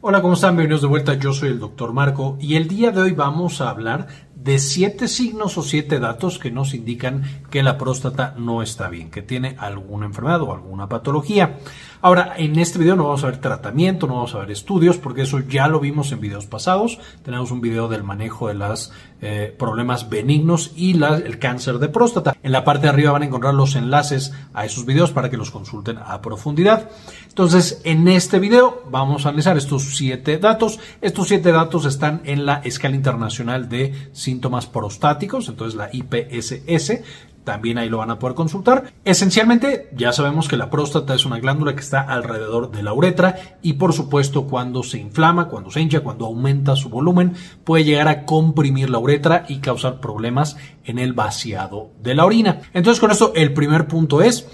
Hola, ¿cómo están? Bienvenidos de vuelta. Yo soy el doctor Marco y el día de hoy vamos a hablar de siete signos o siete datos que nos indican que la próstata no está bien, que tiene alguna enfermedad o alguna patología. Ahora, en este video no vamos a ver tratamiento, no vamos a ver estudios, porque eso ya lo vimos en videos pasados. Tenemos un video del manejo de los eh, problemas benignos y el cáncer de próstata. En la parte de arriba van a encontrar los enlaces a esos videos para que los consulten a profundidad. Entonces, en este video vamos a analizar estos siete datos. Estos siete datos están en la escala internacional de síntomas prostáticos, entonces la IPSS. También ahí lo van a poder consultar. Esencialmente, ya sabemos que la próstata es una glándula que está alrededor de la uretra y por supuesto cuando se inflama, cuando se hincha, cuando aumenta su volumen, puede llegar a comprimir la uretra y causar problemas en el vaciado de la orina. Entonces con esto el primer punto es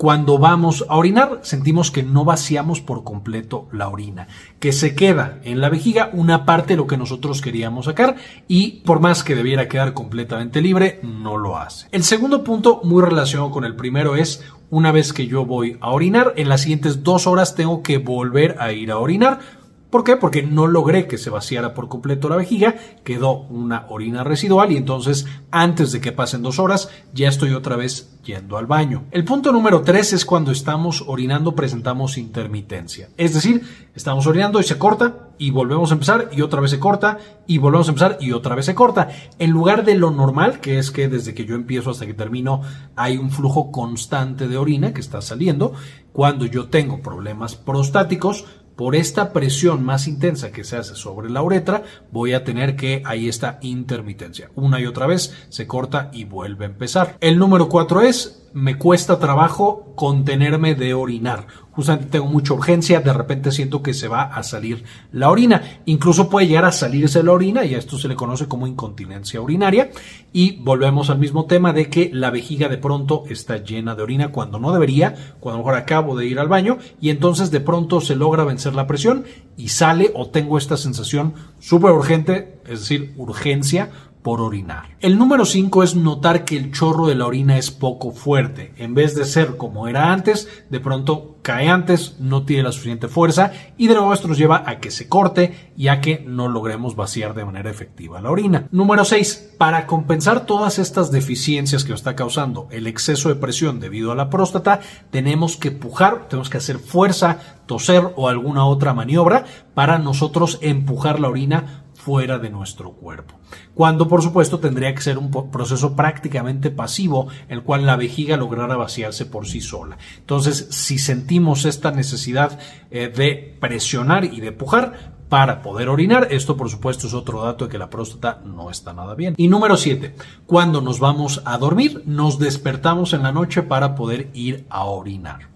cuando vamos a orinar, sentimos que no vaciamos por completo la orina, que se queda en la vejiga una parte de lo que nosotros queríamos sacar y por más que debiera quedar completamente libre, no lo hace. El segundo punto, muy relacionado con el primero, es una vez que yo voy a orinar, en las siguientes dos horas tengo que volver a ir a orinar ¿Por qué? Porque no logré que se vaciara por completo la vejiga, quedó una orina residual y entonces antes de que pasen dos horas ya estoy otra vez yendo al baño. El punto número tres es cuando estamos orinando presentamos intermitencia. Es decir, estamos orinando y se corta y volvemos a empezar y otra vez se corta y volvemos a empezar y otra vez se corta. En lugar de lo normal, que es que desde que yo empiezo hasta que termino hay un flujo constante de orina que está saliendo, cuando yo tengo problemas prostáticos, por esta presión más intensa que se hace sobre la uretra, voy a tener que ahí está intermitencia. Una y otra vez se corta y vuelve a empezar. El número cuatro es me cuesta trabajo contenerme de orinar. Justamente tengo mucha urgencia, de repente siento que se va a salir la orina. Incluso puede llegar a salirse la orina y a esto se le conoce como incontinencia urinaria. Y volvemos al mismo tema de que la vejiga de pronto está llena de orina cuando no debería, cuando mejor acabo de ir al baño y entonces de pronto se logra vencer la presión y sale o tengo esta sensación súper urgente, es decir, urgencia por orinar. El número 5 es notar que el chorro de la orina es poco fuerte. En vez de ser como era antes, de pronto cae antes, no tiene la suficiente fuerza y de nuevo esto nos lleva a que se corte y a que no logremos vaciar de manera efectiva la orina. Número 6. Para compensar todas estas deficiencias que nos está causando el exceso de presión debido a la próstata, tenemos que pujar, tenemos que hacer fuerza, toser o alguna otra maniobra para nosotros empujar la orina fuera de nuestro cuerpo. Cuando por supuesto tendría que ser un proceso prácticamente pasivo, el cual la vejiga lograra vaciarse por sí sola. Entonces, si sentimos esta necesidad eh, de presionar y de pujar, para poder orinar. Esto, por supuesto, es otro dato de que la próstata no está nada bien. Y número 7. Cuando nos vamos a dormir, nos despertamos en la noche para poder ir a orinar.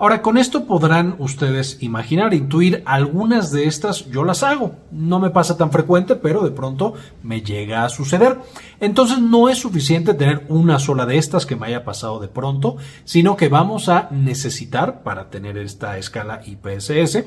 Ahora, con esto podrán ustedes imaginar, intuir algunas de estas, yo las hago. No me pasa tan frecuente, pero de pronto me llega a suceder. Entonces no es suficiente tener una sola de estas que me haya pasado de pronto, sino que vamos a necesitar, para tener esta escala IPSS,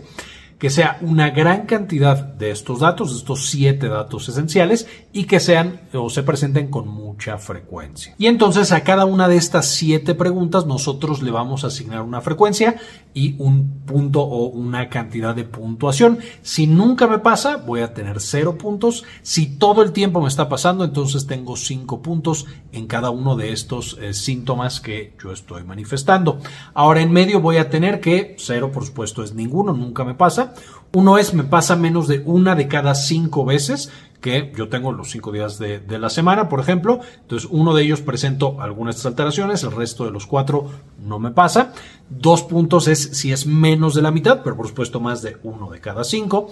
que sea una gran cantidad de estos datos, estos siete datos esenciales, y que sean o se presenten con mucha frecuencia. Y entonces a cada una de estas siete preguntas nosotros le vamos a asignar una frecuencia y un punto o una cantidad de puntuación. Si nunca me pasa, voy a tener cero puntos. Si todo el tiempo me está pasando, entonces tengo cinco puntos en cada uno de estos eh, síntomas que yo estoy manifestando. Ahora en medio voy a tener que cero, por supuesto, es ninguno, nunca me pasa. Uno es me pasa menos de una de cada cinco veces que yo tengo los cinco días de, de, la semana, por ejemplo. Entonces, uno de ellos presento algunas alteraciones, el resto de los cuatro no me pasa. Dos puntos es si es menos de la mitad, pero por supuesto más de uno de cada cinco.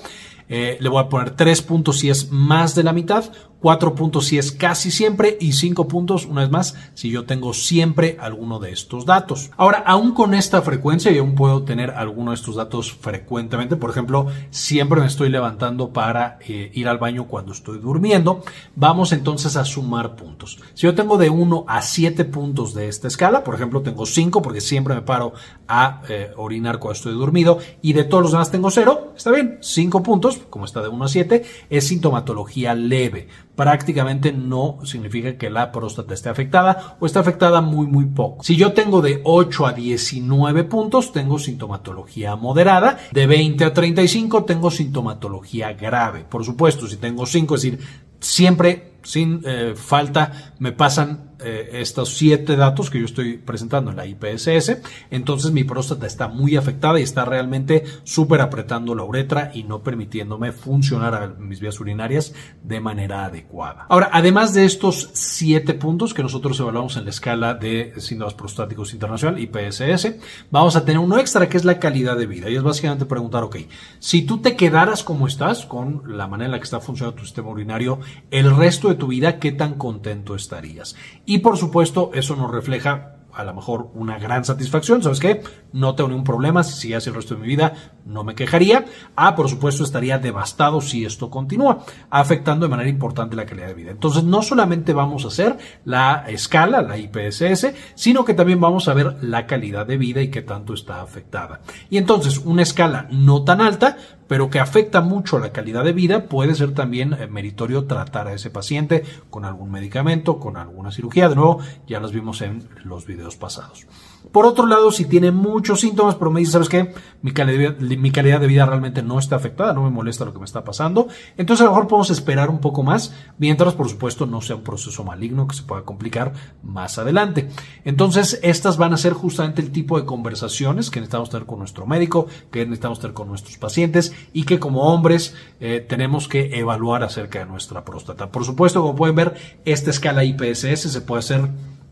Eh, le voy a poner tres puntos si es más de la mitad, cuatro puntos si es casi siempre y cinco puntos, una vez más, si yo tengo siempre alguno de estos datos. Ahora, aún con esta frecuencia, yo aún puedo tener alguno de estos datos frecuentemente. Por ejemplo, siempre me estoy levantando para eh, ir al baño cuando estoy durmiendo. Vamos entonces a sumar puntos. Si yo tengo de 1 a 7 puntos de esta escala, por ejemplo, tengo 5 porque siempre me paro a eh, orinar cuando estoy dormido y de todos los demás tengo 0, está bien, 5 puntos, como está de 1 a 7, es sintomatología leve. Prácticamente no significa que la próstata esté afectada o está afectada muy, muy poco. Si yo tengo de 8 a 19 puntos, tengo sintomatología moderada. De 20 a 35, tengo sintomatología grave. Por supuesto, si tengo 5, es decir, siempre sin eh, falta me pasan eh, estos siete datos que yo estoy presentando en la IPSS, entonces mi próstata está muy afectada y está realmente súper apretando la uretra y no permitiéndome funcionar a mis vías urinarias de manera adecuada. Ahora, además de estos siete puntos que nosotros evaluamos en la escala de síntomas prostáticos internacional, IPSS, vamos a tener uno extra que es la calidad de vida y es básicamente preguntar, ok, si tú te quedaras como estás con la manera en la que está funcionando tu sistema urinario el resto de tu vida, ¿qué tan contento estarías? Y por supuesto, eso nos refleja a lo mejor una gran satisfacción. ¿Sabes qué? No tengo ningún problema. Si siguiese el resto de mi vida, no me quejaría. Ah, por supuesto, estaría devastado si esto continúa, afectando de manera importante la calidad de vida. Entonces, no solamente vamos a hacer la escala, la IPSS, sino que también vamos a ver la calidad de vida y qué tanto está afectada. Y entonces, una escala no tan alta, pero que afecta mucho la calidad de vida, puede ser también eh, meritorio tratar a ese paciente con algún medicamento, con alguna cirugía. De nuevo, ya las vimos en los videos pasados. Por otro lado, si tiene muchos síntomas, pero me dice, ¿sabes qué? Mi calidad, mi calidad de vida realmente no está afectada, no me molesta lo que me está pasando. Entonces, a lo mejor podemos esperar un poco más, mientras, por supuesto, no sea un proceso maligno que se pueda complicar más adelante. Entonces, estas van a ser justamente el tipo de conversaciones que necesitamos tener con nuestro médico, que necesitamos tener con nuestros pacientes y que como hombres eh, tenemos que evaluar acerca de nuestra próstata. Por supuesto, como pueden ver, esta escala IPSS se puede hacer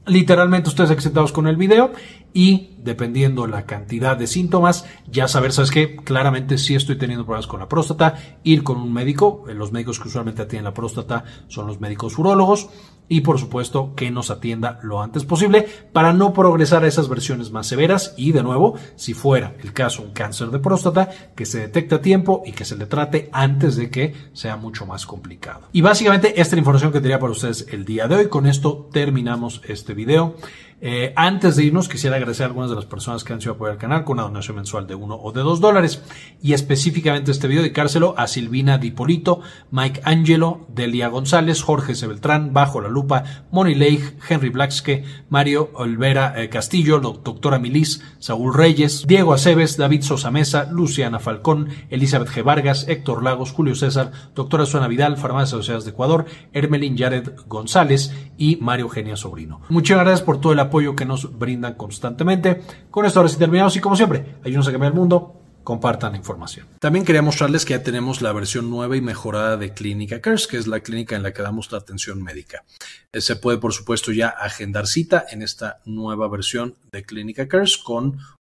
literalmente ustedes excitados con el video y dependiendo la cantidad de síntomas, ya saber, ¿sabes qué? Claramente si estoy teniendo problemas con la próstata, ir con un médico, los médicos que usualmente atienden la próstata son los médicos urólogos y por supuesto que nos atienda lo antes posible para no progresar a esas versiones más severas y de nuevo, si fuera el caso un cáncer de próstata, que se detecte a tiempo y que se le trate antes de que sea mucho más complicado. Y básicamente esta es la información que tenía para ustedes el día de hoy. Con esto terminamos este video. Eh, antes de irnos, quisiera agradecer a algunas de las personas que han sido apoyar al canal con una donación mensual de uno o de dos dólares. Y específicamente este video dedicárselo a Silvina Dipolito, Mike Angelo, Delia González, Jorge Sebeltrán, Bajo la Lupa, Moni Leigh, Henry Blackske, Mario Olvera eh, Castillo, doctora Milis, Saúl Reyes, Diego Aceves, David Sosa Mesa, Luciana Falcón, Elizabeth G. Vargas, Héctor Lagos, Julio César, doctora Suena Vidal, Farmacia Sociedades de Ecuador, Hermelín Jared González y Mario Eugenia Sobrino. Muchas gracias por todo el apoyo que nos brindan constantemente. Con esto ahora sí terminamos y como siempre, ayúdenos a cambiar el mundo compartan la información. También quería mostrarles que ya tenemos la versión nueva y mejorada de Clínica Cares, que es la clínica en la que damos la atención médica. Eh, se puede, por supuesto, ya agendar cita en esta nueva versión de Clínica Cares con